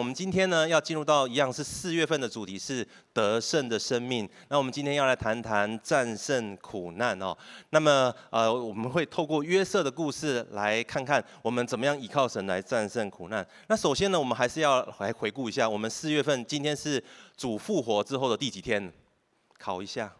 我们今天呢要进入到一样是四月份的主题是得胜的生命。那我们今天要来谈谈战胜苦难哦。那么呃我们会透过约瑟的故事来看看我们怎么样依靠神来战胜苦难。那首先呢我们还是要来回顾一下，我们四月份今天是主复活之后的第几天？考一下，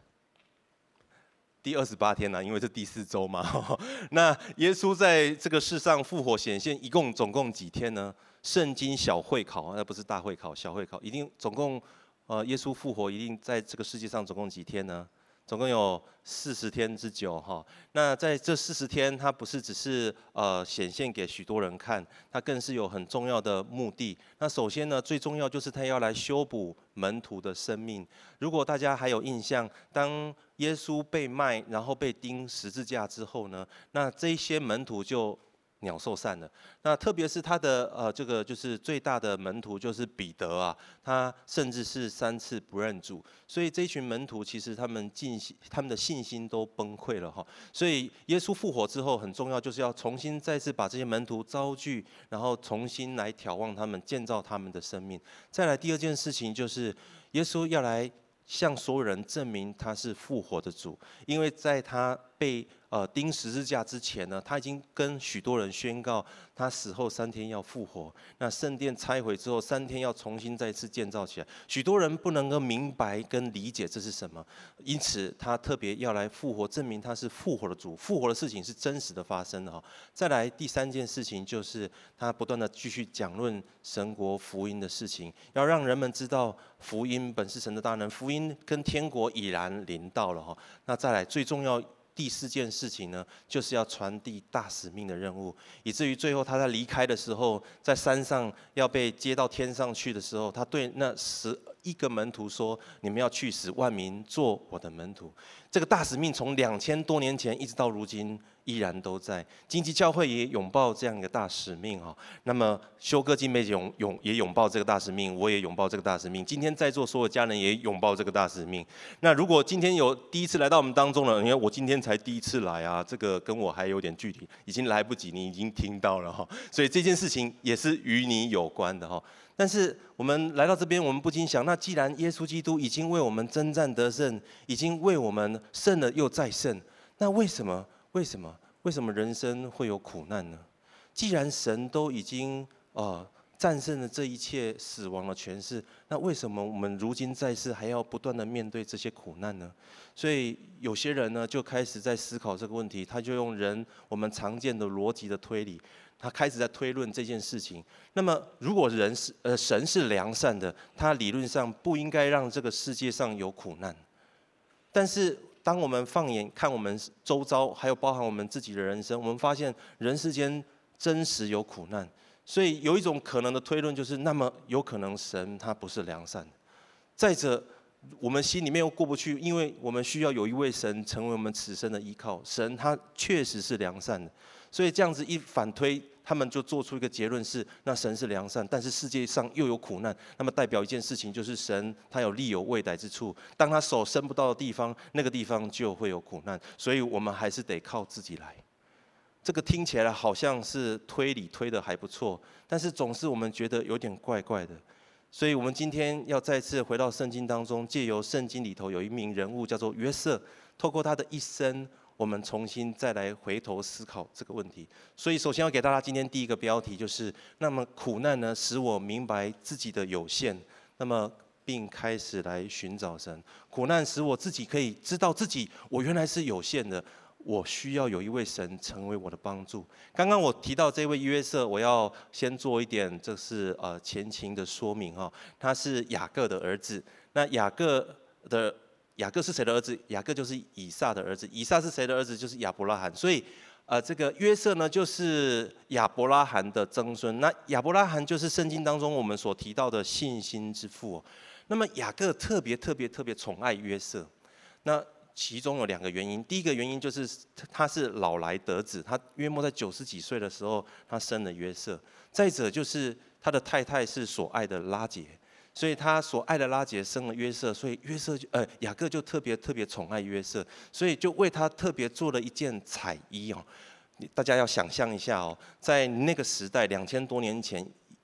第二十八天呢，因为是第四周嘛。那耶稣在这个世上复活显现，一共总共几天呢？圣经小会考，那不是大会考，小会考一定总共，呃，耶稣复活一定在这个世界上总共几天呢？总共有四十天之久哈。那在这四十天，他不是只是呃显现给许多人看，他更是有很重要的目的。那首先呢，最重要就是他要来修补门徒的生命。如果大家还有印象，当耶稣被卖，然后被钉十字架之后呢，那这些门徒就。鸟兽散了。那特别是他的呃，这个就是最大的门徒就是彼得啊，他甚至是三次不认主，所以这群门徒其实他们信心，他们的信心都崩溃了哈。所以耶稣复活之后，很重要就是要重新再次把这些门徒召聚，然后重新来眺望他们，建造他们的生命。再来第二件事情就是耶稣要来向所有人证明他是复活的主，因为在他被。呃，钉十字架之前呢，他已经跟许多人宣告，他死后三天要复活。那圣殿拆毁之后，三天要重新再次建造起来。许多人不能够明白跟理解这是什么，因此他特别要来复活，证明他是复活的主。复活的事情是真实的发生的哈。再来第三件事情就是他不断的继续讲论神国福音的事情，要让人们知道福音本是神的大能，福音跟天国已然临到了哈。那再来最重要。第四件事情呢，就是要传递大使命的任务，以至于最后他在离开的时候，在山上要被接到天上去的时候，他对那十一个门徒说：“你们要去使万民做我的门徒。”这个大使命从两千多年前一直到如今。依然都在，荆棘教会也拥抱这样一个大使命哈。那么修哥金梅拥拥也拥抱这个大使命，我也拥抱这个大使命。今天在座所有家人也拥抱这个大使命。那如果今天有第一次来到我们当中了，因为我今天才第一次来啊，这个跟我还有点距离，已经来不及，你已经听到了哈。所以这件事情也是与你有关的哈。但是我们来到这边，我们不禁想，那既然耶稣基督已经为我们征战得胜，已经为我们胜了又再胜，那为什么？为什么？为什么人生会有苦难呢？既然神都已经呃战胜了这一切死亡的权势，那为什么我们如今在世还要不断的面对这些苦难呢？所以有些人呢就开始在思考这个问题，他就用人我们常见的逻辑的推理，他开始在推论这件事情。那么如果人是呃神是良善的，他理论上不应该让这个世界上有苦难，但是。当我们放眼看我们周遭，还有包含我们自己的人生，我们发现人世间真实有苦难，所以有一种可能的推论就是，那么有可能神他不是良善的。再者，我们心里面又过不去，因为我们需要有一位神成为我们此生的依靠，神他确实是良善的，所以这样子一反推。他们就做出一个结论是：那神是良善，但是世界上又有苦难，那么代表一件事情就是神他有力有未逮之处，当他手伸不到的地方，那个地方就会有苦难，所以我们还是得靠自己来。这个听起来好像是推理推的还不错，但是总是我们觉得有点怪怪的，所以我们今天要再次回到圣经当中，借由圣经里头有一名人物叫做约瑟，透过他的一生。我们重新再来回头思考这个问题，所以首先要给大家今天第一个标题就是：那么苦难呢，使我明白自己的有限，那么并开始来寻找神。苦难使我自己可以知道自己，我原来是有限的，我需要有一位神成为我的帮助。刚刚我提到这位约瑟，我要先做一点，这是呃前情的说明哈，他是雅各的儿子，那雅各的。雅各是谁的儿子？雅各就是以撒的儿子。以撒是谁的儿子？就是亚伯拉罕。所以，呃，这个约瑟呢，就是亚伯拉罕的曾孙。那亚伯拉罕就是圣经当中我们所提到的信心之父。那么雅各特别特别特别宠爱约瑟。那其中有两个原因。第一个原因就是他是老来得子，他约莫在九十几岁的时候，他生了约瑟。再者就是他的太太是所爱的拉结。所以他所爱的拉结生了约瑟，所以约瑟就呃雅各就特别特别宠爱约瑟，所以就为他特别做了一件彩衣哦。大家要想象一下哦，在那个时代两千多年前，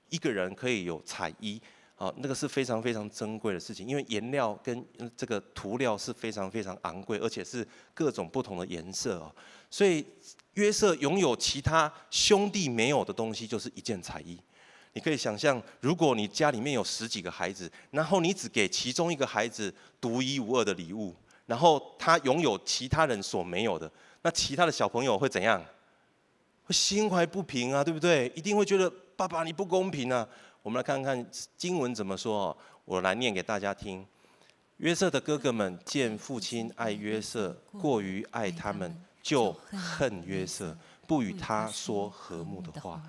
一个人可以有彩衣，啊，那个是非常非常珍贵的事情，因为颜料跟这个涂料是非常非常昂贵，而且是各种不同的颜色哦。所以约瑟拥有其他兄弟没有的东西，就是一件彩衣。你可以想象，如果你家里面有十几个孩子，然后你只给其中一个孩子独一无二的礼物，然后他拥有其他人所没有的，那其他的小朋友会怎样？会心怀不平啊，对不对？一定会觉得爸爸你不公平啊。我们来看看经文怎么说，我来念给大家听。约瑟的哥哥们见父亲爱约瑟过于爱他们，就恨约瑟，不与他说和睦的话。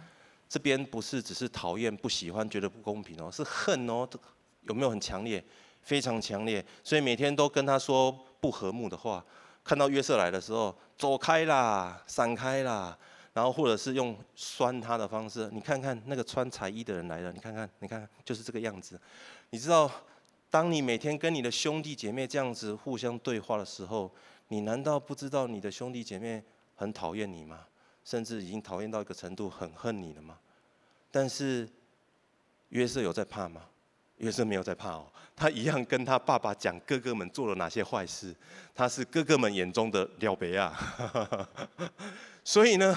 这边不是只是讨厌、不喜欢、觉得不公平哦，是恨哦，有没有很强烈？非常强烈，所以每天都跟他说不和睦的话。看到约瑟来的时候，走开啦，闪开啦，然后或者是用酸他的方式。你看看那个穿彩衣的人来了，你看看，你看看，就是这个样子。你知道，当你每天跟你的兄弟姐妹这样子互相对话的时候，你难道不知道你的兄弟姐妹很讨厌你吗？甚至已经讨厌到一个程度，很恨你了吗？但是约瑟有在怕吗？约瑟没有在怕哦，他一样跟他爸爸讲哥哥们做了哪些坏事，他是哥哥们眼中的廖北亚。所以呢，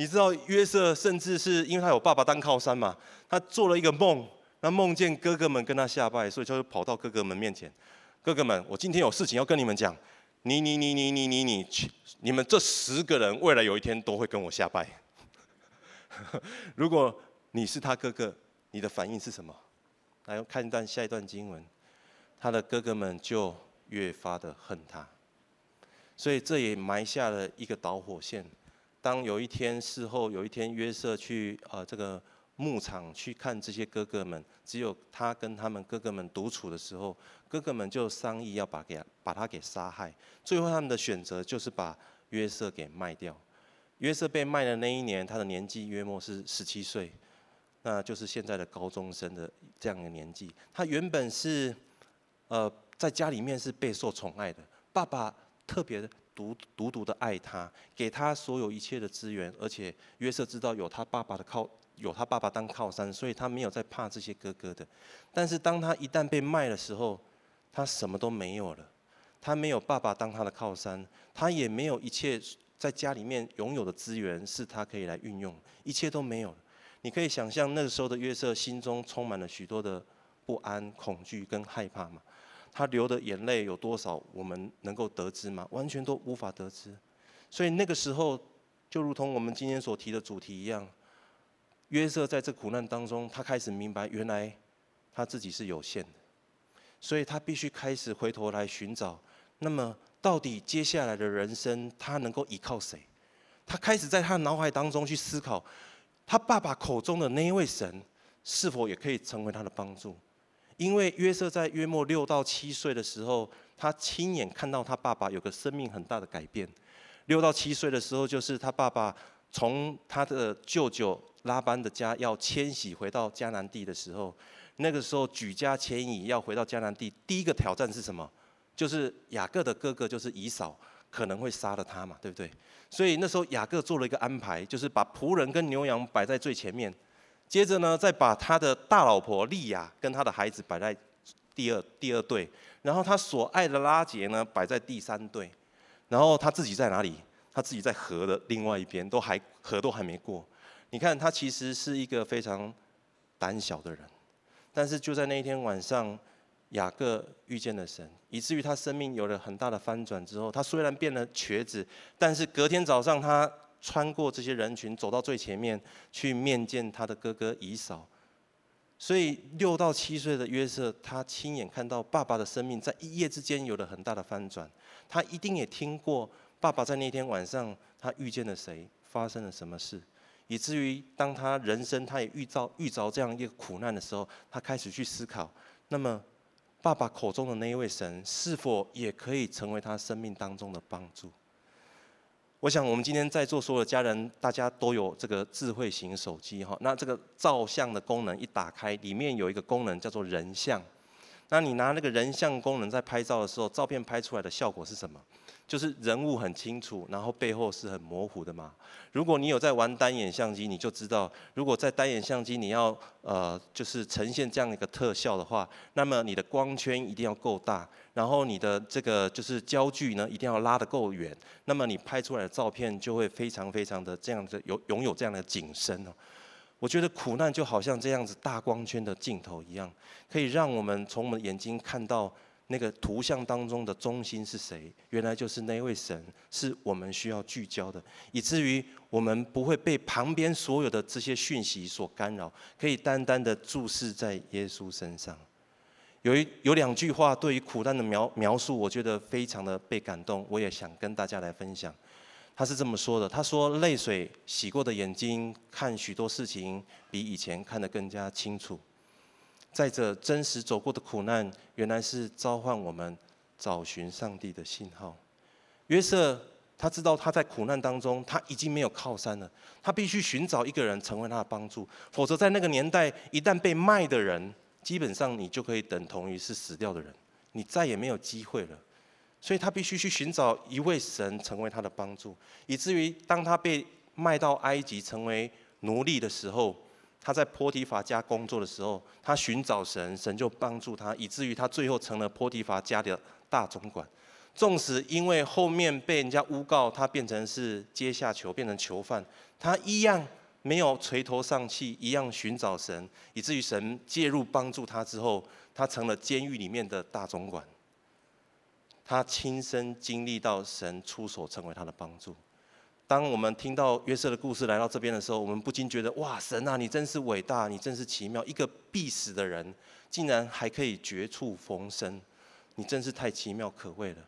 你知道约瑟甚至是因为他有爸爸当靠山嘛，他做了一个梦，那梦见哥哥们跟他下拜，所以就跑到哥哥们面前，哥哥们，我今天有事情要跟你们讲。你你你你你你你去！你们这十个人，未来有一天都会跟我下拜。如果你是他哥哥，你的反应是什么？来看一段下一段经文，他的哥哥们就越发的恨他。所以这也埋下了一个导火线。当有一天事后，有一天约瑟去、呃、这个。牧场去看这些哥哥们，只有他跟他们哥哥们独处的时候，哥哥们就商议要把给把他给杀害。最后他们的选择就是把约瑟给卖掉。约瑟被卖的那一年，他的年纪约莫是十七岁，那就是现在的高中生的这样的年纪。他原本是呃在家里面是备受宠爱的，爸爸特别独独独的爱他，给他所有一切的资源，而且约瑟知道有他爸爸的靠。有他爸爸当靠山，所以他没有在怕这些哥哥的。但是当他一旦被卖的时候，他什么都没有了。他没有爸爸当他的靠山，他也没有一切在家里面拥有的资源是他可以来运用，一切都没有了。你可以想象那个时候的约瑟心中充满了许多的不安、恐惧跟害怕吗？他流的眼泪有多少，我们能够得知吗？完全都无法得知。所以那个时候，就如同我们今天所提的主题一样。约瑟在这苦难当中，他开始明白，原来他自己是有限的，所以他必须开始回头来寻找。那么，到底接下来的人生，他能够依靠谁？他开始在他脑海当中去思考，他爸爸口中的那一位神，是否也可以成为他的帮助？因为约瑟在约莫六到七岁的时候，他亲眼看到他爸爸有个生命很大的改变。六到七岁的时候，就是他爸爸从他的舅舅。拉班的家要迁徙回到迦南地的时候，那个时候举家迁移要回到迦南地，第一个挑战是什么？就是雅各的哥哥就是以扫可能会杀了他嘛，对不对？所以那时候雅各做了一个安排，就是把仆人跟牛羊摆在最前面，接着呢再把他的大老婆利亚跟他的孩子摆在第二第二队，然后他所爱的拉杰呢摆在第三队，然后他自己在哪里？他自己在河的另外一边，都还河都还没过。你看，他其实是一个非常胆小的人，但是就在那一天晚上，雅各遇见了神，以至于他生命有了很大的翻转之后，他虽然变了瘸子，但是隔天早上他穿过这些人群，走到最前面去面见他的哥哥以扫。所以六到七岁的约瑟，他亲眼看到爸爸的生命在一夜之间有了很大的翻转。他一定也听过爸爸在那天晚上他遇见了谁，发生了什么事。以至于当他人生他也遇到遇着这样一个苦难的时候，他开始去思考：那么，爸爸口中的那一位神，是否也可以成为他生命当中的帮助？我想，我们今天在座所有的家人，大家都有这个智慧型手机哈。那这个照相的功能一打开，里面有一个功能叫做人像。那你拿那个人像功能在拍照的时候，照片拍出来的效果是什么？就是人物很清楚，然后背后是很模糊的嘛。如果你有在玩单眼相机，你就知道，如果在单眼相机你要呃就是呈现这样一个特效的话，那么你的光圈一定要够大，然后你的这个就是焦距呢一定要拉得够远，那么你拍出来的照片就会非常非常的这样子有拥有这样的景深哦。我觉得苦难就好像这样子大光圈的镜头一样，可以让我们从我们眼睛看到那个图像当中的中心是谁，原来就是那位神，是我们需要聚焦的，以至于我们不会被旁边所有的这些讯息所干扰，可以单单的注视在耶稣身上。有一有两句话对于苦难的描描述，我觉得非常的被感动，我也想跟大家来分享。他是这么说的：“他说，泪水洗过的眼睛看许多事情比以前看得更加清楚。再者，真实走过的苦难，原来是召唤我们找寻上帝的信号。约瑟他知道他在苦难当中，他已经没有靠山了，他必须寻找一个人成为他的帮助，否则在那个年代，一旦被卖的人，基本上你就可以等同于是死掉的人，你再也没有机会了。”所以他必须去寻找一位神成为他的帮助，以至于当他被卖到埃及成为奴隶的时候，他在波提乏家工作的时候，他寻找神，神就帮助他，以至于他最后成了波提乏家的大总管。纵使因为后面被人家诬告，他变成是阶下囚，变成囚犯，他一样没有垂头丧气，一样寻找神，以至于神介入帮助他之后，他成了监狱里面的大总管。他亲身经历到神出手成为他的帮助。当我们听到约瑟的故事来到这边的时候，我们不禁觉得：哇，神啊，你真是伟大，你真是奇妙！一个必死的人，竟然还可以绝处逢生，你真是太奇妙可畏了。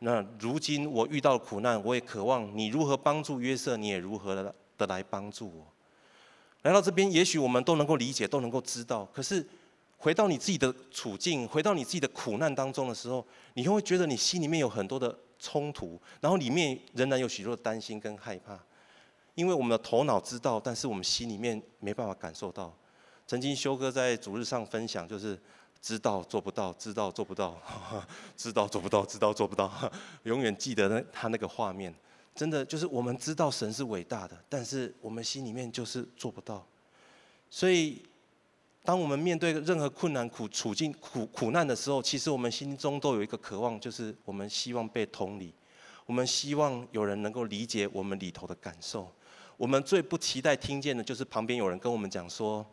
那如今我遇到苦难，我也渴望你如何帮助约瑟，你也如何的来帮助我。来到这边，也许我们都能够理解，都能够知道，可是。回到你自己的处境，回到你自己的苦难当中的时候，你会觉得你心里面有很多的冲突，然后里面仍然有许多的担心跟害怕，因为我们的头脑知道，但是我们心里面没办法感受到。曾经修哥在主日上分享，就是知道做不到，知道 做不到，知道做不到，知道做不到，永远记得那他那个画面，真的就是我们知道神是伟大的，但是我们心里面就是做不到，所以。当我们面对任何困难、苦处境、苦苦难的时候，其实我们心中都有一个渴望，就是我们希望被同理，我们希望有人能够理解我们里头的感受。我们最不期待听见的就是旁边有人跟我们讲说：“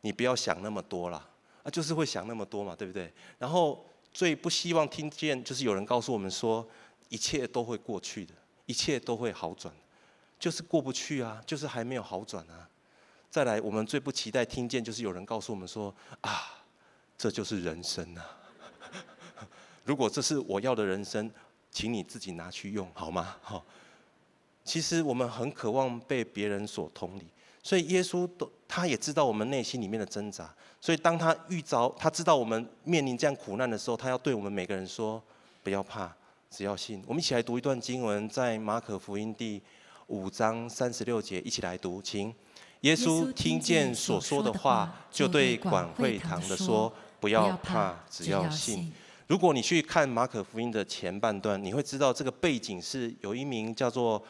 你不要想那么多啦。”啊，就是会想那么多嘛，对不对？然后最不希望听见就是有人告诉我们说：“一切都会过去的，一切都会好转。”就是过不去啊，就是还没有好转啊。再来，我们最不期待听见就是有人告诉我们说：“啊，这就是人生啊！如果这是我要的人生，请你自己拿去用好吗？”哈。其实我们很渴望被别人所同理，所以耶稣都他也知道我们内心里面的挣扎，所以当他遇着他知道我们面临这样苦难的时候，他要对我们每个人说：“不要怕，只要信。”我们一起来读一段经文，在马可福音第五章三十六节，一起来读，请。耶稣听见所说的话，就对管会堂的说：“不要怕，只要信。”如果你去看马可福音的前半段，你会知道这个背景是有一名叫做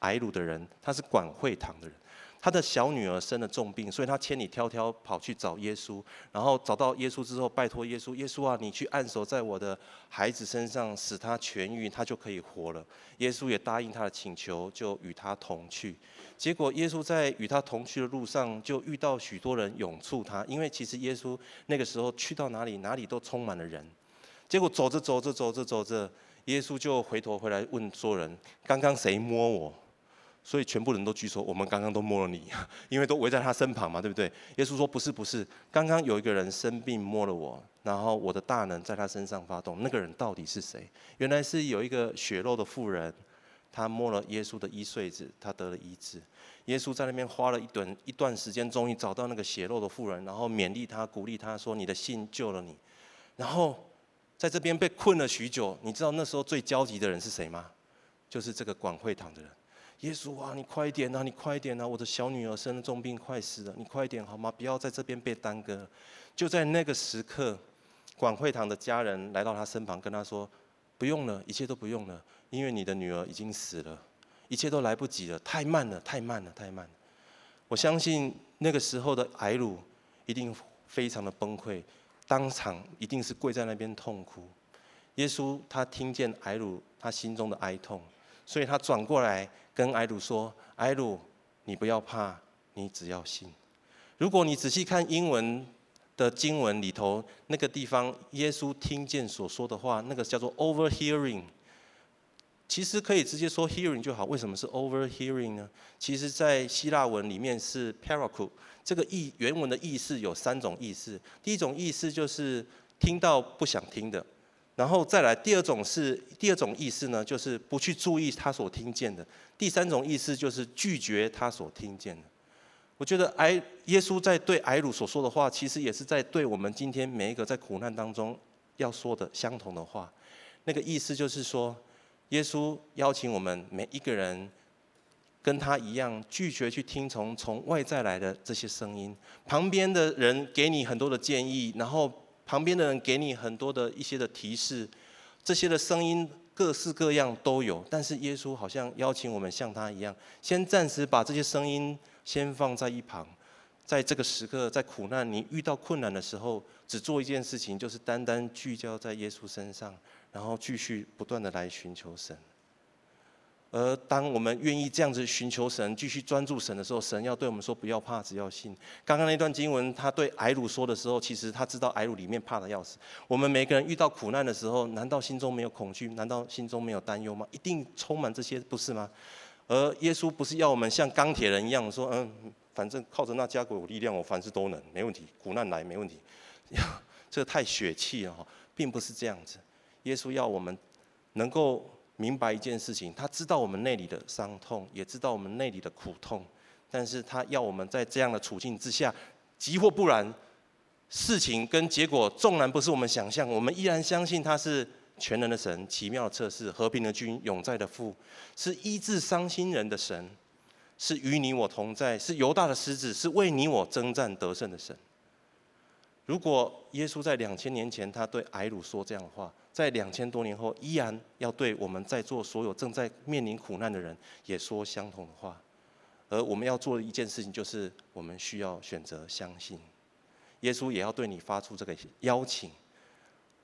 埃鲁的人，他是管会堂的人。他的小女儿生了重病，所以他千里迢迢跑去找耶稣。然后找到耶稣之后，拜托耶稣：“耶稣啊，你去按手在我的孩子身上，使他痊愈，他就可以活了。”耶稣也答应他的请求，就与他同去。结果耶稣在与他同去的路上，就遇到许多人涌簇他，因为其实耶稣那个时候去到哪里，哪里都充满了人。结果走着走着走着走着，耶稣就回头回来问所有人：“刚刚谁摸我？”所以全部人都举手，我们刚刚都摸了你，因为都围在他身旁嘛，对不对？耶稣说：“不是，不是，刚刚有一个人生病摸了我，然后我的大能在他身上发动。那个人到底是谁？原来是有一个血肉的妇人，他摸了耶稣的衣穗子，他得了医治。耶稣在那边花了一段一段时间，终于找到那个血肉的妇人，然后勉励他，鼓励他说：‘你的信救了你。’然后在这边被困了许久，你知道那时候最焦急的人是谁吗？就是这个管会堂的人。”耶稣啊，你快一点啊！你快一点啊！我的小女儿生了重病，快死了！你快一点好吗？不要在这边被耽搁。就在那个时刻，管会堂的家人来到他身旁，跟他说：“不用了，一切都不用了，因为你的女儿已经死了，一切都来不及了，太慢了，太慢了，太慢了。”我相信那个时候的艾鲁一定非常的崩溃，当场一定是跪在那边痛哭。耶稣他听见艾鲁他心中的哀痛，所以他转过来跟艾鲁说：“艾鲁，你不要怕，你只要信。”如果你仔细看英文的经文里头，那个地方耶稣听见所说的话，那个叫做 overhearing。其实可以直接说 hearing 就好。为什么是 overhearing 呢？其实，在希腊文里面是 parakou，这个意原文的意思有三种意思。第一种意思就是听到不想听的，然后再来第二种是第二种意思呢，就是不去注意他所听见的。第三种意思就是拒绝他所听见的。我觉得埃耶稣在对埃鲁所说的话，其实也是在对我们今天每一个在苦难当中要说的相同的话。那个意思就是说，耶稣邀请我们每一个人跟他一样，拒绝去听从从外在来的这些声音。旁边的人给你很多的建议，然后旁边的人给你很多的一些的提示，这些的声音各式各样都有。但是耶稣好像邀请我们像他一样，先暂时把这些声音。先放在一旁，在这个时刻，在苦难，你遇到困难的时候，只做一件事情，就是单单聚焦在耶稣身上，然后继续不断的来寻求神。而当我们愿意这样子寻求神，继续专注神的时候，神要对我们说：不要怕，只要信。刚刚那段经文，他对睚鲁说的时候，其实他知道睚鲁里面怕的要死。我们每个人遇到苦难的时候，难道心中没有恐惧？难道心中没有担忧吗？一定充满这些，不是吗？而耶稣不是要我们像钢铁人一样说，嗯，反正靠着那加给我力量，我凡事都能，没问题，苦难来没问题。这太血气了哈，并不是这样子。耶稣要我们能够明白一件事情，他知道我们内里的伤痛，也知道我们内里的苦痛，但是他要我们在这样的处境之下，急或不然，事情跟结果纵然不是我们想象，我们依然相信他是。全能的神，奇妙的测试，和平的君，永在的父，是医治伤心人的神，是与你我同在，是犹大的狮子，是为你我征战得胜的神。如果耶稣在两千年前他对睚鲁说这样的话，在两千多年后依然要对我们在座所有正在面临苦难的人也说相同的话，而我们要做的一件事情就是，我们需要选择相信。耶稣也要对你发出这个邀请。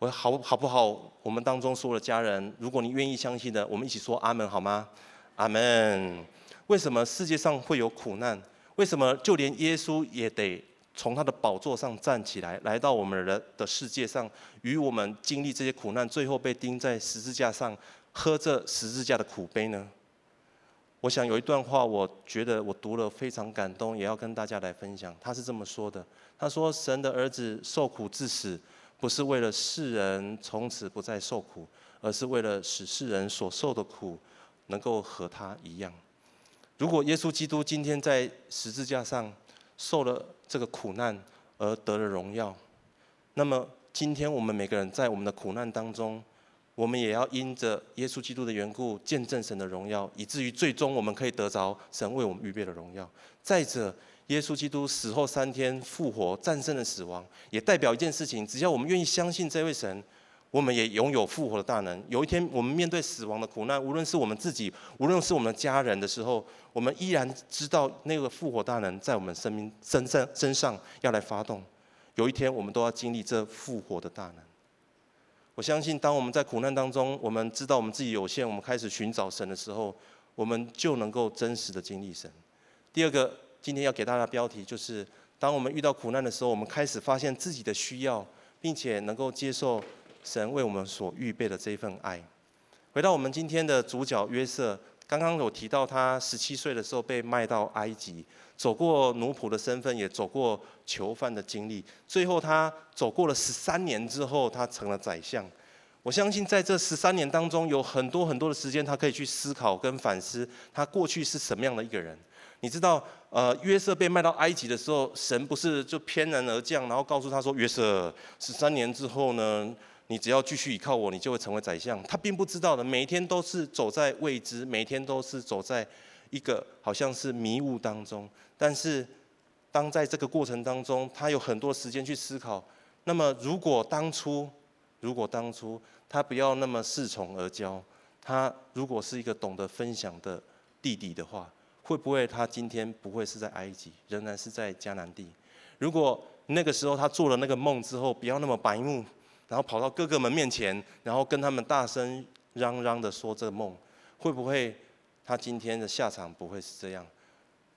我好好不好？我们当中所有的家人，如果你愿意相信的，我们一起说阿门好吗？阿门。为什么世界上会有苦难？为什么就连耶稣也得从他的宝座上站起来，来到我们的的世界上，与我们经历这些苦难，最后被钉在十字架上，喝这十字架的苦杯呢？我想有一段话，我觉得我读了非常感动，也要跟大家来分享。他是这么说的：他说，神的儿子受苦致死。不是为了世人从此不再受苦，而是为了使世人所受的苦能够和他一样。如果耶稣基督今天在十字架上受了这个苦难而得了荣耀，那么今天我们每个人在我们的苦难当中，我们也要因着耶稣基督的缘故见证神的荣耀，以至于最终我们可以得着神为我们预备的荣耀。再者，耶稣基督死后三天复活，战胜了死亡，也代表一件事情：只要我们愿意相信这位神，我们也拥有复活的大能。有一天，我们面对死亡的苦难，无论是我们自己，无论是我们的家人的时候，我们依然知道那个复活大能在我们生命身上身上要来发动。有一天，我们都要经历这复活的大能。我相信，当我们在苦难当中，我们知道我们自己有限，我们开始寻找神的时候，我们就能够真实的经历神。第二个。今天要给大家的标题就是：当我们遇到苦难的时候，我们开始发现自己的需要，并且能够接受神为我们所预备的这份爱。回到我们今天的主角约瑟，刚刚有提到他十七岁的时候被卖到埃及，走过奴仆的身份，也走过囚犯的经历，最后他走过了十三年之后，他成了宰相。我相信在这十三年当中，有很多很多的时间，他可以去思考跟反思他过去是什么样的一个人。你知道，呃，约瑟被卖到埃及的时候，神不是就翩然而降，然后告诉他说：“约瑟，十三年之后呢，你只要继续依靠我，你就会成为宰相。”他并不知道的，每一天都是走在未知，每天都是走在一个好像是迷雾当中。但是，当在这个过程当中，他有很多时间去思考。那么如果当初，如果当初他不要那么恃宠而骄，他如果是一个懂得分享的弟弟的话，会不会他今天不会是在埃及，仍然是在迦南地？如果那个时候他做了那个梦之后，不要那么白目，然后跑到哥哥们面前，然后跟他们大声嚷嚷的说这个梦，会不会他今天的下场不会是这样？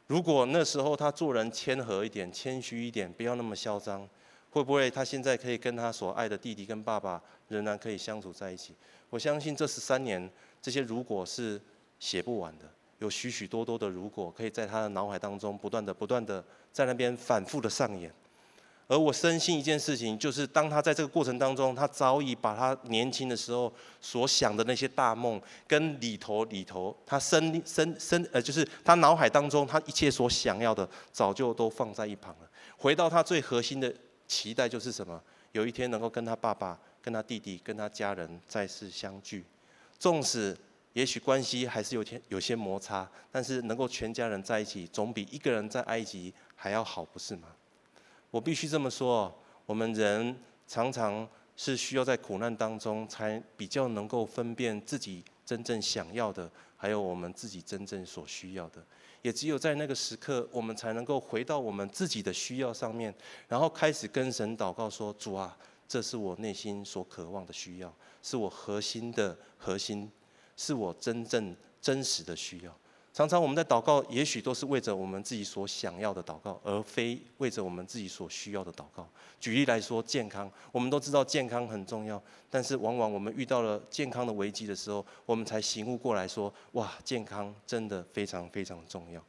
如果那时候他做人谦和一点、谦虚一点，不要那么嚣张，会不会他现在可以跟他所爱的弟弟跟爸爸仍然可以相处在一起？我相信这十三年这些如果是写不完的，有许许多多的如果可以在他的脑海当中不断的、不断的在那边反复的上演。而我深信一件事情，就是当他在这个过程当中，他早已把他年轻的时候所想的那些大梦，跟里头里头他深深深呃，就是他脑海当中他一切所想要的，早就都放在一旁了。回到他最核心的期待就是什么？有一天能够跟他爸爸、跟他弟弟、跟他家人再次相聚，纵使也许关系还是有天有些摩擦，但是能够全家人在一起，总比一个人在埃及还要好，不是吗？我必须这么说，我们人常常是需要在苦难当中，才比较能够分辨自己真正想要的，还有我们自己真正所需要的。也只有在那个时刻，我们才能够回到我们自己的需要上面，然后开始跟神祷告说：“主啊，这是我内心所渴望的需要，是我核心的核心，是我真正真实的需要。”常常我们在祷告，也许都是为着我们自己所想要的祷告，而非为着我们自己所需要的祷告。举例来说，健康，我们都知道健康很重要，但是往往我们遇到了健康的危机的时候，我们才醒悟过来说：哇，健康真的非常非常重要。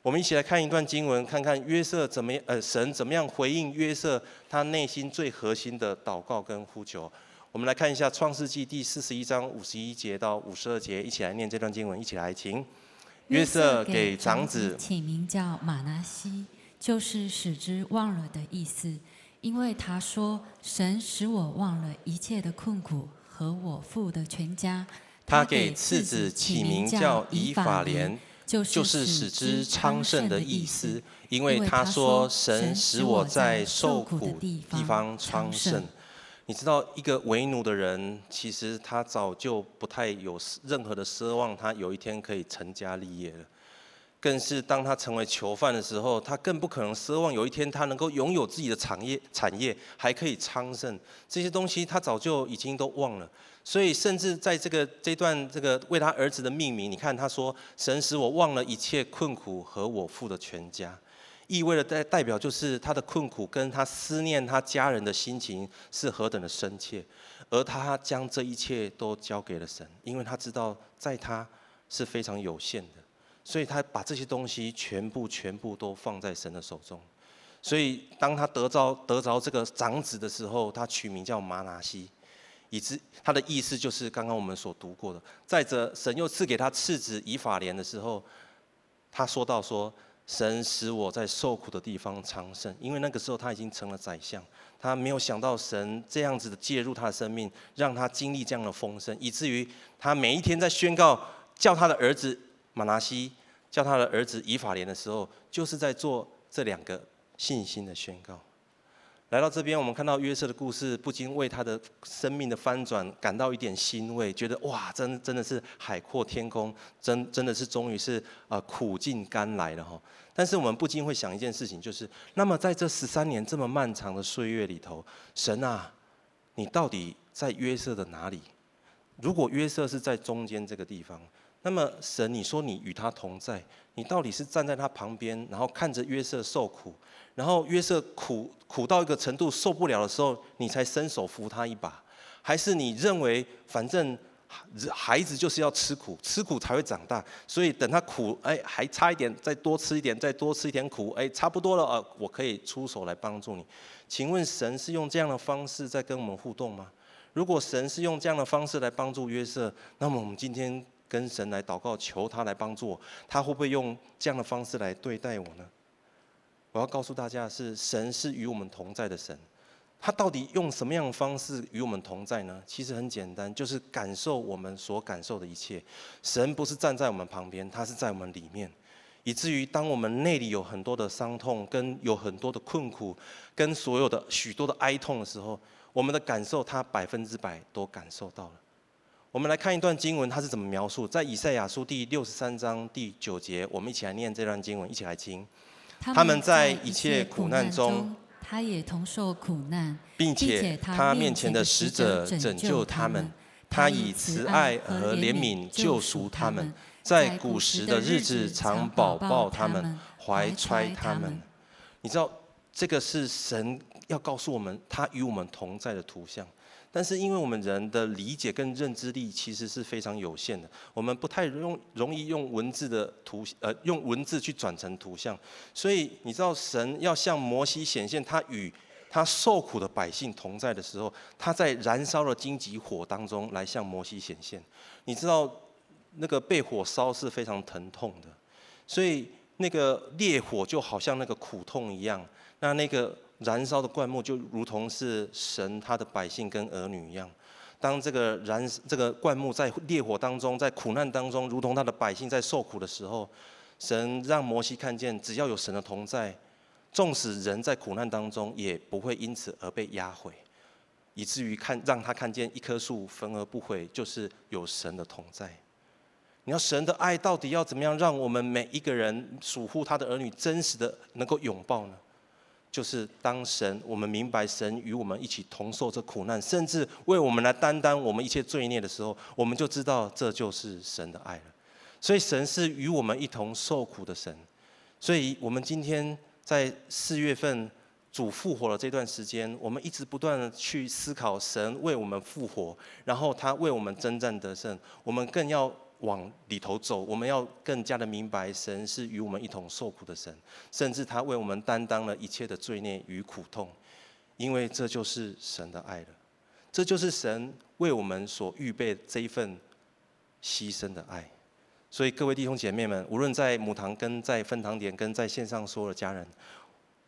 我们一起来看一段经文，看看约瑟怎么，呃，神怎么样回应约瑟他内心最核心的祷告跟呼求。我们来看一下创世纪第四十一章五十一节到五十二节，一起来念这段经文，一起来请。约瑟给长子起名叫玛拿西，就是使之忘了的意思，因为他说：“神使我忘了一切的困苦和我父的全家。”他给次子起名叫以法莲，就是使之昌盛的意思，因为他说：“神使我在受苦的地方昌盛。”你知道，一个为奴的人，其实他早就不太有任何的奢望，他有一天可以成家立业了。更是当他成为囚犯的时候，他更不可能奢望有一天他能够拥有自己的产业，产业还可以昌盛。这些东西他早就已经都忘了。所以，甚至在这个这段这个为他儿子的命名，你看他说：“神使我忘了一切困苦和我父的全家。”意味的代代表就是他的困苦跟他思念他家人的心情是何等的深切，而他将这一切都交给了神，因为他知道在他是非常有限的，所以他把这些东西全部全部都放在神的手中。所以当他得着得着这个长子的时候，他取名叫玛拿西，以致他的意思就是刚刚我们所读过的。再者，神又赐给他次子以法莲的时候，他说到说。神使我在受苦的地方昌盛，因为那个时候他已经成了宰相，他没有想到神这样子的介入他的生命，让他经历这样的丰盛，以至于他每一天在宣告叫他的儿子马拿西，叫他的儿子以法莲的时候，就是在做这两个信心的宣告。来到这边，我们看到约瑟的故事，不禁为他的生命的翻转感到一点欣慰，觉得哇，真真的是海阔天空，真真的是终于是啊、呃、苦尽甘来了哈。但是我们不禁会想一件事情，就是那么在这十三年这么漫长的岁月里头，神啊，你到底在约瑟的哪里？如果约瑟是在中间这个地方，那么神，你说你与他同在，你到底是站在他旁边，然后看着约瑟受苦？然后约瑟苦苦到一个程度受不了的时候，你才伸手扶他一把，还是你认为反正孩子就是要吃苦，吃苦才会长大，所以等他苦哎还差一点，再多吃一点，再多吃一点苦，哎差不多了呃，我可以出手来帮助你。请问神是用这样的方式在跟我们互动吗？如果神是用这样的方式来帮助约瑟，那么我们今天跟神来祷告，求他来帮助我，他会不会用这样的方式来对待我呢？我要告诉大家的是，神是与我们同在的神。他到底用什么样的方式与我们同在呢？其实很简单，就是感受我们所感受的一切。神不是站在我们旁边，他是在我们里面。以至于当我们内里有很多的伤痛，跟有很多的困苦，跟所有的许多的哀痛的时候，我们的感受，他百分之百都感受到了。我们来看一段经文，它是怎么描述？在以赛亚书第六十三章第九节，我们一起来念这段经文，一起来听。他们在一切苦难中，他也同受苦难，并且他面前的使者拯救他们。他以慈爱和怜悯救赎他们，在古时的日子常保抱他们，怀揣他们。你知道，这个是神要告诉我们，他与我们同在的图像。但是，因为我们人的理解跟认知力其实是非常有限的，我们不太容容易用文字的图，呃，用文字去转成图像。所以，你知道，神要向摩西显现他与他受苦的百姓同在的时候，他在燃烧的荆棘火当中来向摩西显现。你知道，那个被火烧是非常疼痛的，所以那个烈火就好像那个苦痛一样。那那个。燃烧的灌木就如同是神他的百姓跟儿女一样，当这个燃这个灌木在烈火当中，在苦难当中，如同他的百姓在受苦的时候，神让摩西看见，只要有神的同在，纵使人在苦难当中，也不会因此而被压毁，以至于看让他看见一棵树焚而不毁，就是有神的同在。你要神的爱到底要怎么样，让我们每一个人属乎他的儿女，真实的能够拥抱呢？就是当神，我们明白神与我们一起同受这苦难，甚至为我们来担当我们一切罪孽的时候，我们就知道这就是神的爱了。所以神是与我们一同受苦的神。所以我们今天在四月份主复活的这段时间，我们一直不断的去思考神为我们复活，然后他为我们征战得胜，我们更要。往里头走，我们要更加的明白，神是与我们一同受苦的神，甚至他为我们担当了一切的罪孽与苦痛，因为这就是神的爱了，这就是神为我们所预备这一份牺牲的爱。所以各位弟兄姐妹们，无论在母堂跟在分堂点跟在线上所有的家人，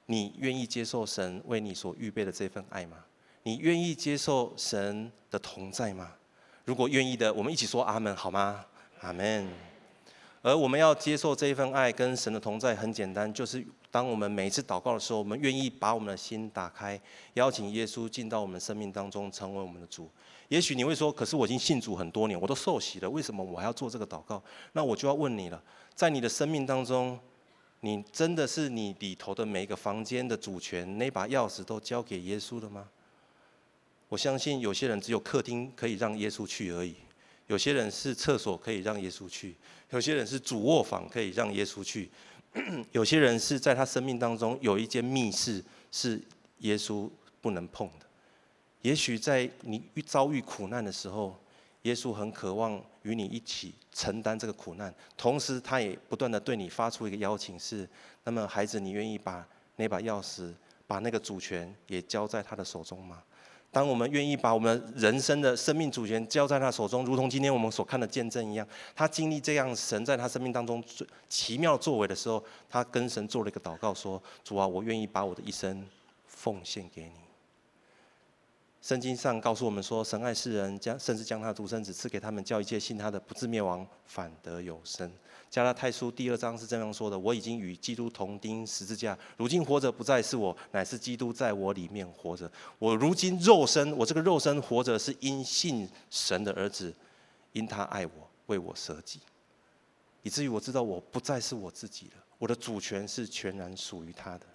你愿意接受神为你所预备的这份爱吗？你愿意接受神的同在吗？如果愿意的，我们一起说阿门，好吗？阿门。而我们要接受这一份爱跟神的同在，很简单，就是当我们每一次祷告的时候，我们愿意把我们的心打开，邀请耶稣进到我们生命当中，成为我们的主。也许你会说：“可是我已经信主很多年，我都受洗了，为什么我还要做这个祷告？”那我就要问你了，在你的生命当中，你真的是你里头的每一个房间的主权，那把钥匙都交给耶稣了吗？我相信有些人只有客厅可以让耶稣去而已。有些人是厕所可以让耶稣去，有些人是主卧房可以让耶稣去，有些人是在他生命当中有一间密室是耶稣不能碰的。也许在你遭遇苦难的时候，耶稣很渴望与你一起承担这个苦难，同时他也不断的对你发出一个邀请是：那么孩子，你愿意把那把钥匙、把那个主权也交在他的手中吗？当我们愿意把我们人生的生命主权交在他手中，如同今天我们所看的见证一样，他经历这样神在他生命当中最奇妙作为的时候，他跟神做了一个祷告，说：“主啊，我愿意把我的一生奉献给你。”圣经上告诉我们说，神爱世人，将甚至将他的独生子赐给他们，叫一切信他的不至灭亡，反得有生。加拉太书第二章是这样说的：我已经与基督同钉十字架，如今活着不再是我，乃是基督在我里面活着。我如今肉身，我这个肉身活着是因信神的儿子，因他爱我，为我舍己，以至于我知道我不再是我自己了，我的主权是全然属于他的。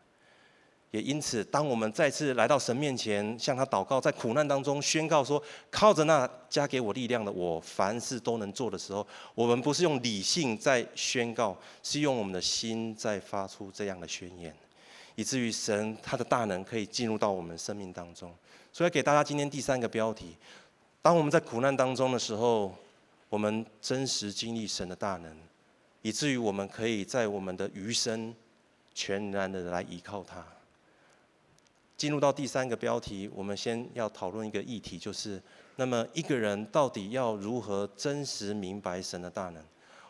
也因此，当我们再次来到神面前，向他祷告，在苦难当中宣告说：“靠着那加给我力量的，我凡事都能做的时候，我们不是用理性在宣告，是用我们的心在发出这样的宣言，以至于神他的大能可以进入到我们生命当中。所以，给大家今天第三个标题：当我们在苦难当中的时候，我们真实经历神的大能，以至于我们可以在我们的余生全然的来依靠他。进入到第三个标题，我们先要讨论一个议题，就是那么一个人到底要如何真实明白神的大能？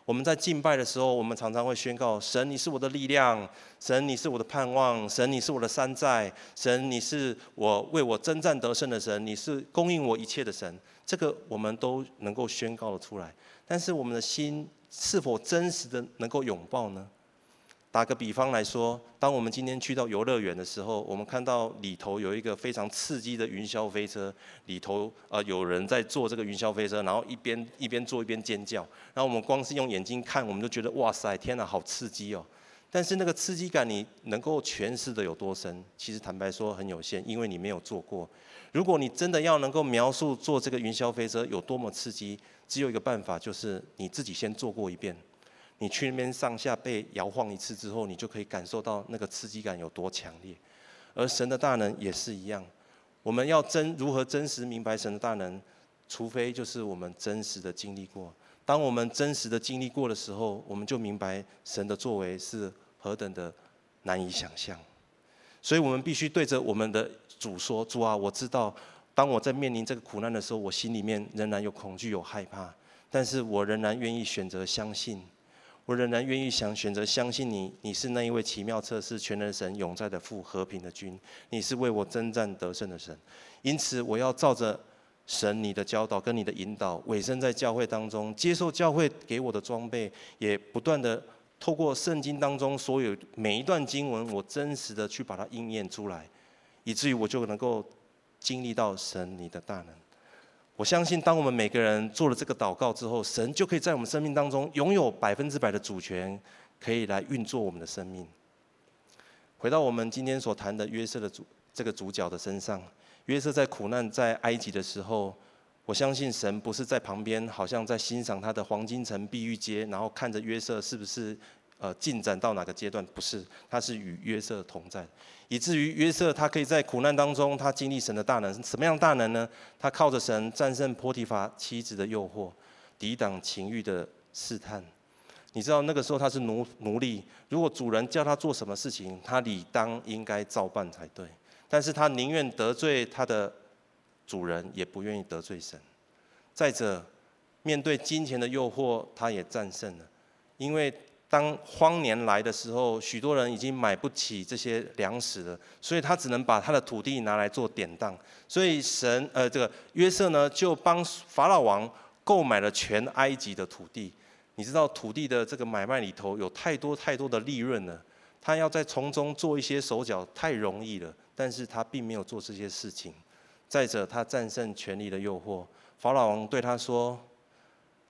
我们在敬拜的时候，我们常常会宣告：神，你是我的力量；神，你是我的盼望；神，你是我的山寨；神，你是我为我征战得胜的神；你是供应我一切的神。这个我们都能够宣告得出来，但是我们的心是否真实的能够拥抱呢？打个比方来说，当我们今天去到游乐园的时候，我们看到里头有一个非常刺激的云霄飞车，里头呃有人在坐这个云霄飞车，然后一边一边坐一边尖叫，然后我们光是用眼睛看，我们就觉得哇塞，天哪，好刺激哦！但是那个刺激感，你能够诠释的有多深？其实坦白说很有限，因为你没有坐过。如果你真的要能够描述坐这个云霄飞车有多么刺激，只有一个办法，就是你自己先坐过一遍。你去那边上下被摇晃一次之后，你就可以感受到那个刺激感有多强烈。而神的大能也是一样，我们要真如何真实明白神的大能，除非就是我们真实的经历过。当我们真实的经历过的时候，我们就明白神的作为是何等的难以想象。所以我们必须对着我们的主说：“主啊，我知道，当我在面临这个苦难的时候，我心里面仍然有恐惧、有害怕，但是我仍然愿意选择相信。”我仍然愿意想选择相信你，你是那一位奇妙测试全能神永在的父和平的君，你是为我征战得胜的神，因此我要照着神你的教导跟你的引导，委身在教会当中，接受教会给我的装备，也不断的透过圣经当中所有每一段经文，我真实的去把它应验出来，以至于我就能够经历到神你的大能。我相信，当我们每个人做了这个祷告之后，神就可以在我们生命当中拥有百分之百的主权，可以来运作我们的生命。回到我们今天所谈的约瑟的主这个主角的身上，约瑟在苦难在埃及的时候，我相信神不是在旁边，好像在欣赏他的黄金城碧玉街，然后看着约瑟是不是呃进展到哪个阶段，不是，他是与约瑟同在。以至于约瑟他可以在苦难当中，他经历神的大能。什么样大能呢？他靠着神战胜波提乏妻子的诱惑，抵挡情欲的试探。你知道那个时候他是奴奴隶，如果主人叫他做什么事情，他理当应该照办才对。但是他宁愿得罪他的主人，也不愿意得罪神。再者，面对金钱的诱惑，他也战胜了，因为。当荒年来的时候，许多人已经买不起这些粮食了，所以他只能把他的土地拿来做典当。所以神，呃，这个约瑟呢，就帮法老王购买了全埃及的土地。你知道土地的这个买卖里头有太多太多的利润了，他要在从中做一些手脚太容易了，但是他并没有做这些事情。再者，他战胜权力的诱惑，法老王对他说：“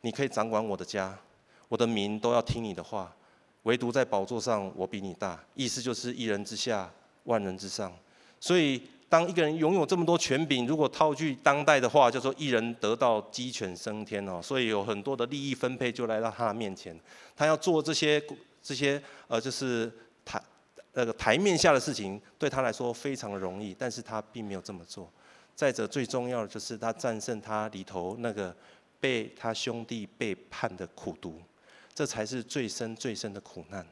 你可以掌管我的家。”我的民都要听你的话，唯独在宝座上我比你大。意思就是一人之下，万人之上。所以当一个人拥有这么多权柄，如果套句当代的话，就说一人得道鸡犬升天哦。所以有很多的利益分配就来到他的面前，他要做这些这些呃，就是台那个台面下的事情，对他来说非常容易，但是他并没有这么做。再者，最重要的就是他战胜他里头那个被他兄弟背叛的苦毒。这才是最深最深的苦难。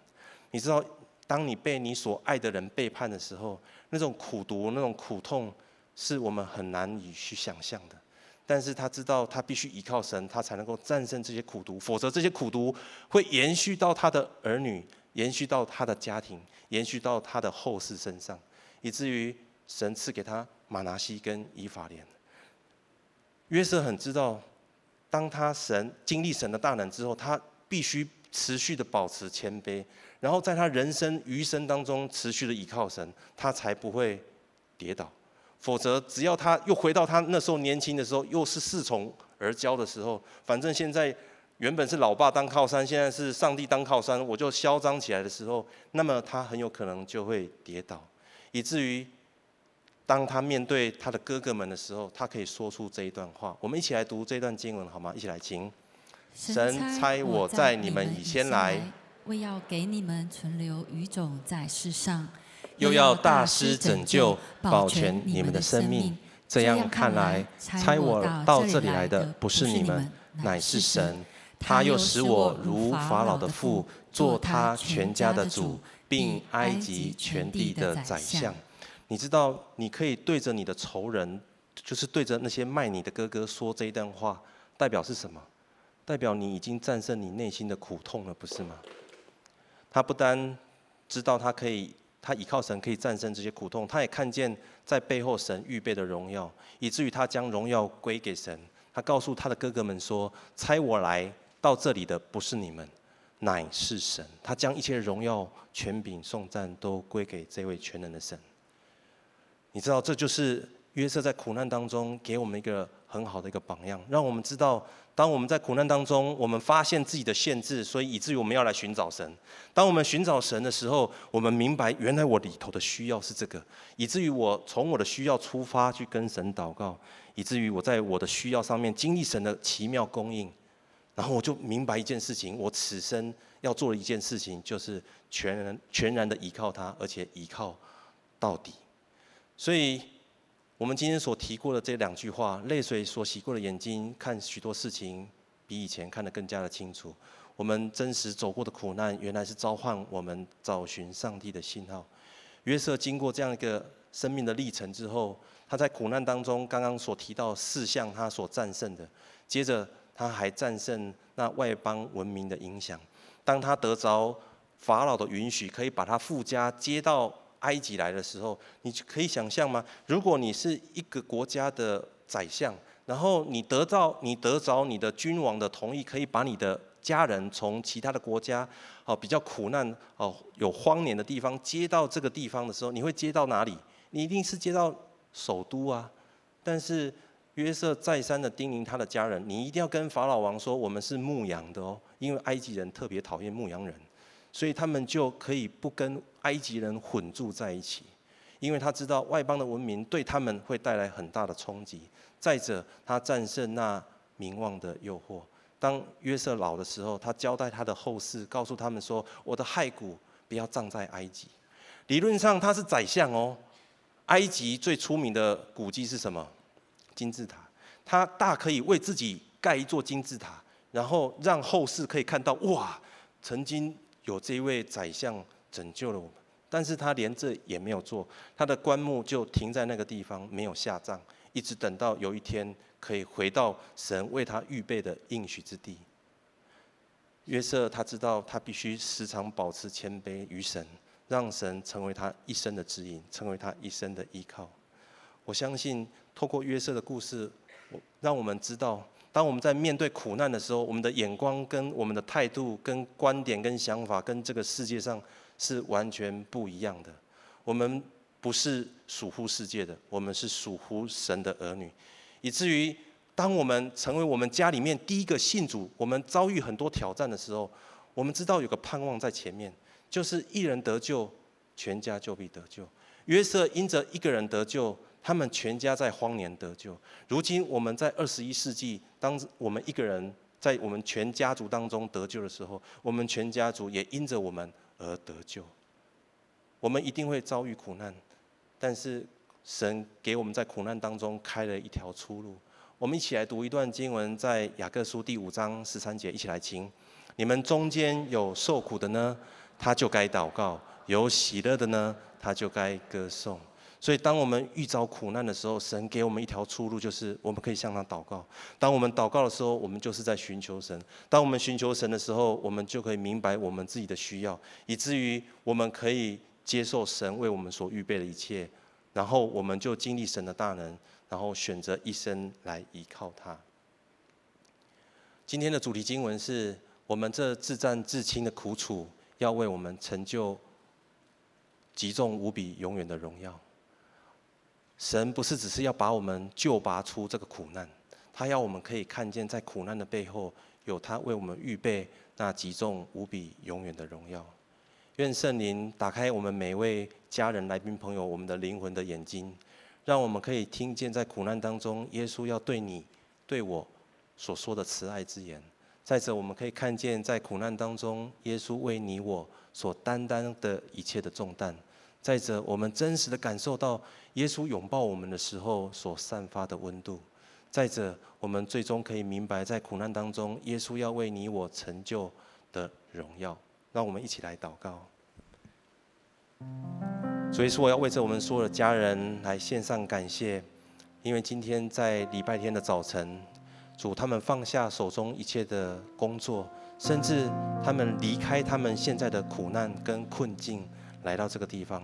你知道，当你被你所爱的人背叛的时候，那种苦毒、那种苦痛，是我们很难以去想象的。但是他知道，他必须依靠神，他才能够战胜这些苦毒，否则这些苦毒会延续到他的儿女，延续到他的家庭，延续到他的后世身上，以至于神赐给他马拿西跟以法莲。约瑟很知道，当他神经历神的大能之后，他。必须持续的保持谦卑，然后在他人生余生当中持续的倚靠神，他才不会跌倒。否则，只要他又回到他那时候年轻的时候，又是恃宠而骄的时候，反正现在原本是老爸当靠山，现在是上帝当靠山，我就嚣张起来的时候，那么他很有可能就会跌倒，以至于当他面对他的哥哥们的时候，他可以说出这一段话。我们一起来读这段经文好吗？一起来听。神猜我在你们以先来，为要给你们存留余种在世上，又要大师拯救，保全你们的生命。这样看来，猜我到这里来的不是你们，乃是神。他又使我如法老的父，做他全家的主，并埃及全地的宰相。你知道，你可以对着你的仇人，就是对着那些卖你的哥哥说这一段话，代表是什么？代表你已经战胜你内心的苦痛了，不是吗？他不单知道他可以，他依靠神可以战胜这些苦痛，他也看见在背后神预备的荣耀，以至于他将荣耀归给神。他告诉他的哥哥们说：“猜我来到这里的不是你们，乃是神。他将一切荣耀、权柄、颂赞都归给这位全能的神。你知道，这就是约瑟在苦难当中给我们一个很好的一个榜样，让我们知道。当我们在苦难当中，我们发现自己的限制，所以以至于我们要来寻找神。当我们寻找神的时候，我们明白原来我里头的需要是这个，以至于我从我的需要出发去跟神祷告，以至于我在我的需要上面经历神的奇妙供应，然后我就明白一件事情：我此生要做的一件事情，就是全然全然的依靠他，而且依靠到底。所以。我们今天所提过的这两句话，泪水所洗过的眼睛，看许多事情比以前看得更加的清楚。我们真实走过的苦难，原来是召唤我们找寻上帝的信号。约瑟经过这样一个生命的历程之后，他在苦难当中，刚刚所提到四项他所战胜的，接着他还战胜那外邦文明的影响。当他得着法老的允许，可以把他父家接到。埃及来的时候，你可以想象吗？如果你是一个国家的宰相，然后你得到你得着你的君王的同意，可以把你的家人从其他的国家，哦，比较苦难哦，有荒年的地方接到这个地方的时候，你会接到哪里？你一定是接到首都啊。但是约瑟再三的叮咛他的家人，你一定要跟法老王说，我们是牧羊的哦，因为埃及人特别讨厌牧羊人。所以他们就可以不跟埃及人混住在一起，因为他知道外邦的文明对他们会带来很大的冲击。再者，他战胜那名望的诱惑。当约瑟老的时候，他交代他的后事，告诉他们说：“我的骸骨不要葬在埃及。”理论上他是宰相哦。埃及最出名的古迹是什么？金字塔。他大可以为自己盖一座金字塔，然后让后世可以看到哇，曾经。有这一位宰相拯救了我们，但是他连这也没有做，他的棺木就停在那个地方，没有下葬，一直等到有一天可以回到神为他预备的应许之地。约瑟他知道他必须时常保持谦卑于神，让神成为他一生的指引，成为他一生的依靠。我相信透过约瑟的故事，让我们知道。当我们在面对苦难的时候，我们的眼光、跟我们的态度、跟观点、跟想法，跟这个世界上是完全不一样的。我们不是属乎世界的，我们是属乎神的儿女。以至于当我们成为我们家里面第一个信主，我们遭遇很多挑战的时候，我们知道有个盼望在前面，就是一人得救，全家就必得救。约瑟因着一个人得救。他们全家在荒年得救。如今我们在二十一世纪，当我们一个人在我们全家族当中得救的时候，我们全家族也因着我们而得救。我们一定会遭遇苦难，但是神给我们在苦难当中开了一条出路。我们一起来读一段经文，在雅各书第五章十三节，一起来听。你们中间有受苦的呢，他就该祷告；有喜乐的呢，他就该歌颂。所以，当我们遇着苦难的时候，神给我们一条出路，就是我们可以向他祷告。当我们祷告的时候，我们就是在寻求神。当我们寻求神的时候，我们就可以明白我们自己的需要，以至于我们可以接受神为我们所预备的一切。然后，我们就经历神的大能，然后选择一生来依靠他。今天的主题经文是我们这至战至轻的苦楚，要为我们成就极重无比永远的荣耀。神不是只是要把我们救拔出这个苦难，他要我们可以看见，在苦难的背后，有他为我们预备那极重无比永远的荣耀。愿圣灵打开我们每位家人、来宾朋友我们的灵魂的眼睛，让我们可以听见在苦难当中，耶稣要对你、对我所说的慈爱之言。再者，我们可以看见在苦难当中，耶稣为你我所担当的一切的重担。再者，我们真实的感受到耶稣拥抱我们的时候所散发的温度；再者，我们最终可以明白，在苦难当中，耶稣要为你我成就的荣耀。让我们一起来祷告。所以说，我要为着我们所有的家人来献上感谢，因为今天在礼拜天的早晨，主他们放下手中一切的工作，甚至他们离开他们现在的苦难跟困境。来到这个地方，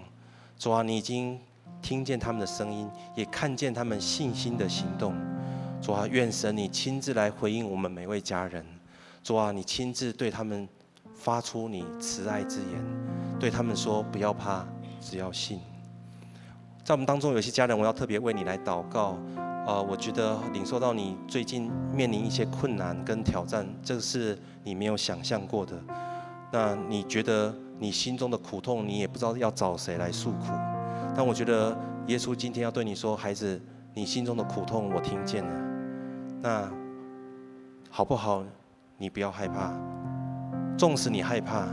主啊，你已经听见他们的声音，也看见他们信心的行动。主啊，愿神你亲自来回应我们每位家人。主啊，你亲自对他们发出你慈爱之言，对他们说：不要怕，只要信。在我们当中有些家人，我要特别为你来祷告。呃，我觉得领受到你最近面临一些困难跟挑战，这是你没有想象过的。那你觉得你心中的苦痛，你也不知道要找谁来诉苦。但我觉得耶稣今天要对你说，孩子，你心中的苦痛我听见了。那好不好？你不要害怕。纵使你害怕，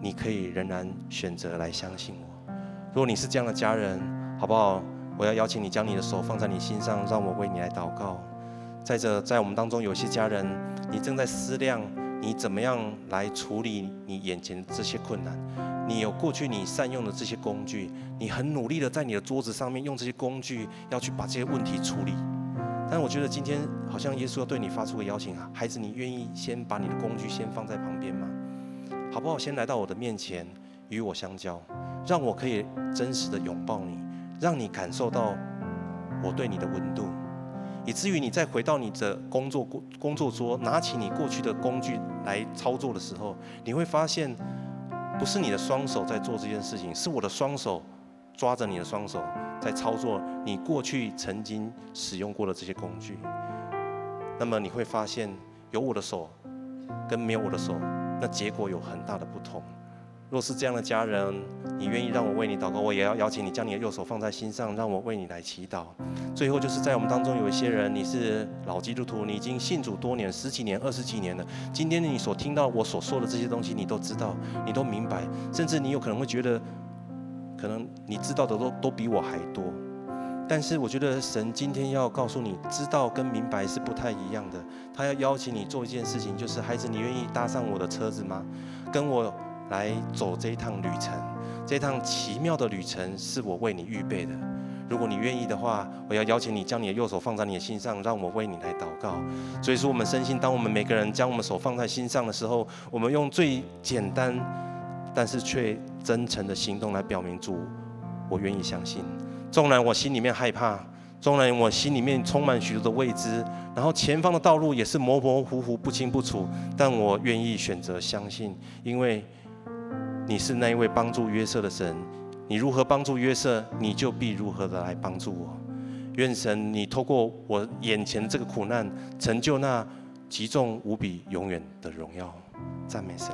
你可以仍然选择来相信我。如果你是这样的家人，好不好？我要邀请你将你的手放在你心上，让我为你来祷告。再者，在我们当中有些家人，你正在思量你怎么样来处理你眼前的这些困难。你有过去你善用的这些工具，你很努力的在你的桌子上面用这些工具要去把这些问题处理。但我觉得今天好像耶稣要对你发出个邀请啊，孩子，你愿意先把你的工具先放在旁边吗？好不好？先来到我的面前，与我相交，让我可以真实的拥抱你。让你感受到我对你的温度，以至于你再回到你的工作工作桌，拿起你过去的工具来操作的时候，你会发现，不是你的双手在做这件事情，是我的双手抓着你的双手在操作你过去曾经使用过的这些工具。那么你会发现，有我的手跟没有我的手，那结果有很大的不同。若是这样的家人，你愿意让我为你祷告，我也要邀请你将你的右手放在心上，让我为你来祈祷。最后就是在我们当中有一些人，你是老基督徒，你已经信主多年，十几年、二十几年了。今天你所听到我所说的这些东西，你都知道，你都明白，甚至你有可能会觉得，可能你知道的都都比我还多。但是我觉得神今天要告诉你，知道跟明白是不太一样的。他要邀请你做一件事情，就是孩子，你愿意搭上我的车子吗？跟我。来走这一趟旅程，这趟奇妙的旅程是我为你预备的。如果你愿意的话，我要邀请你将你的右手放在你的心上，让我为你来祷告。所以说，我们深信，当我们每个人将我们手放在心上的时候，我们用最简单，但是却真诚的行动来表明主，我愿意相信。纵然我心里面害怕，纵然我心里面充满许多的未知，然后前方的道路也是模模糊糊、不清不楚，但我愿意选择相信，因为。你是那一位帮助约瑟的神，你如何帮助约瑟，你就必如何的来帮助我。愿神你透过我眼前这个苦难，成就那极重无比、永远的荣耀。赞美神。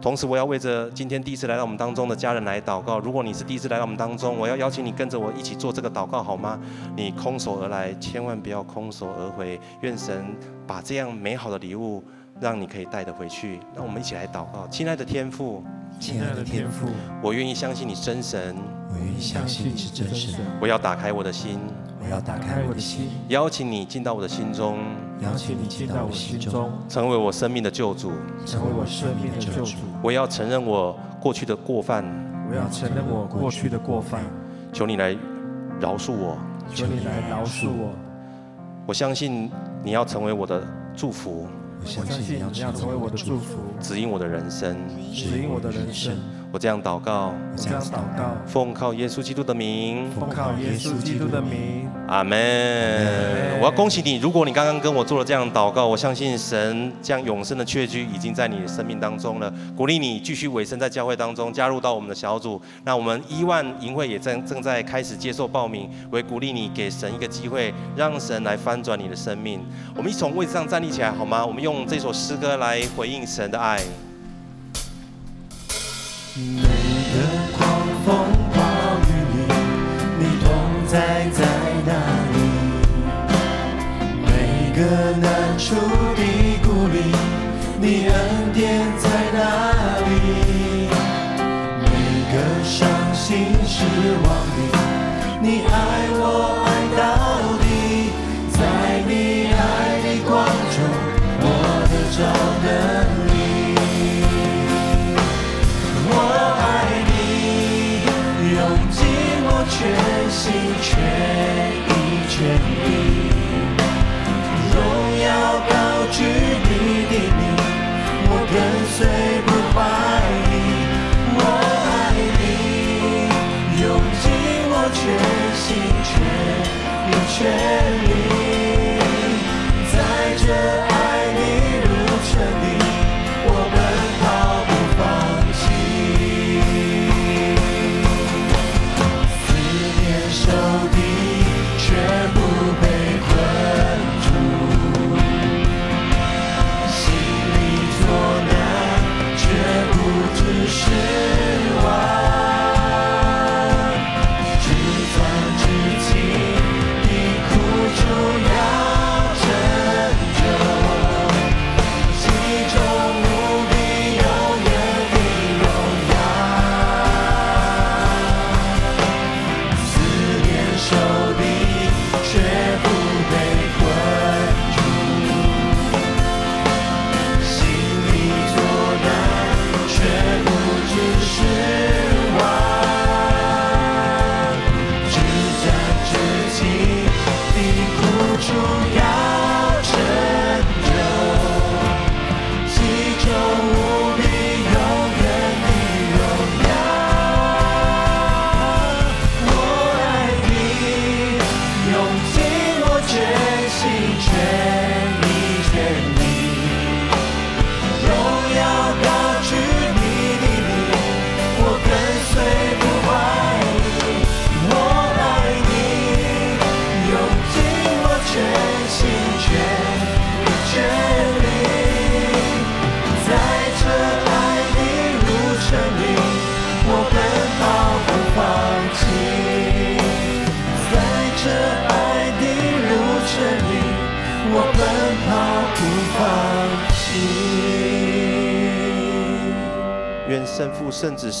同时，我要为着今天第一次来到我们当中的家人来祷告。如果你是第一次来到我们当中，我要邀请你跟着我一起做这个祷告，好吗？你空手而来，千万不要空手而回。愿神把这样美好的礼物，让你可以带得回去。让我们一起来祷告，亲爱的天父。亲爱的天父，我愿意相信你真神，我愿意相信你是真神。我要打开我的心，我要打开我的心，邀请你进到我的心中，邀请你进到我心中，成为我生命的救主，成为我生命的救主。我要承认我过去的过犯，我要承认我过去的过犯。求你来饶恕我，求你来饶恕我。我相信你要成为我的祝福。我相信你要成为我的祝福，指引我的人生，指引我的人生。我这样祷告，我这样祷告，奉靠耶稣基督的名，奉靠耶稣基督的名，阿门。我要恭喜你，如果你刚刚跟我做了这样祷告，我相信神将永生的确据已经在你的生命当中了。鼓励你继续委身在教会当中，加入到我们的小组。那我们一万营会也正正在开始接受报名，我也鼓励你给神一个机会，让神来翻转你的生命。我们一从位置上站立起来好吗？我们用这首诗歌来回应神的爱。每个狂风暴雨里，你同在在哪里？每个难处的谷里，你恩典在哪里？每个伤心失望里，你爱我爱到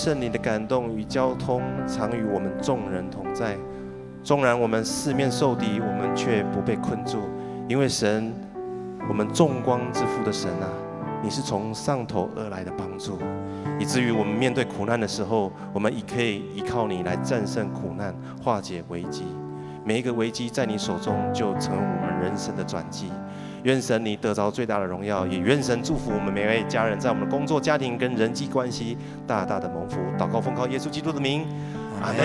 圣、灵的感动与交通常与我们众人同在。纵然我们四面受敌，我们却不被困住，因为神，我们众光之父的神啊，你是从上头而来的帮助，以至于我们面对苦难的时候，我们也可以依靠你来战胜苦难，化解危机。每一个危机在你手中就成为我们人生的转机。愿神你得着最大的荣耀，也愿神祝福我们每位家人，在我们的工作、家庭跟人际关系大大的蒙福。祷告奉靠耶稣基督的名，阿门。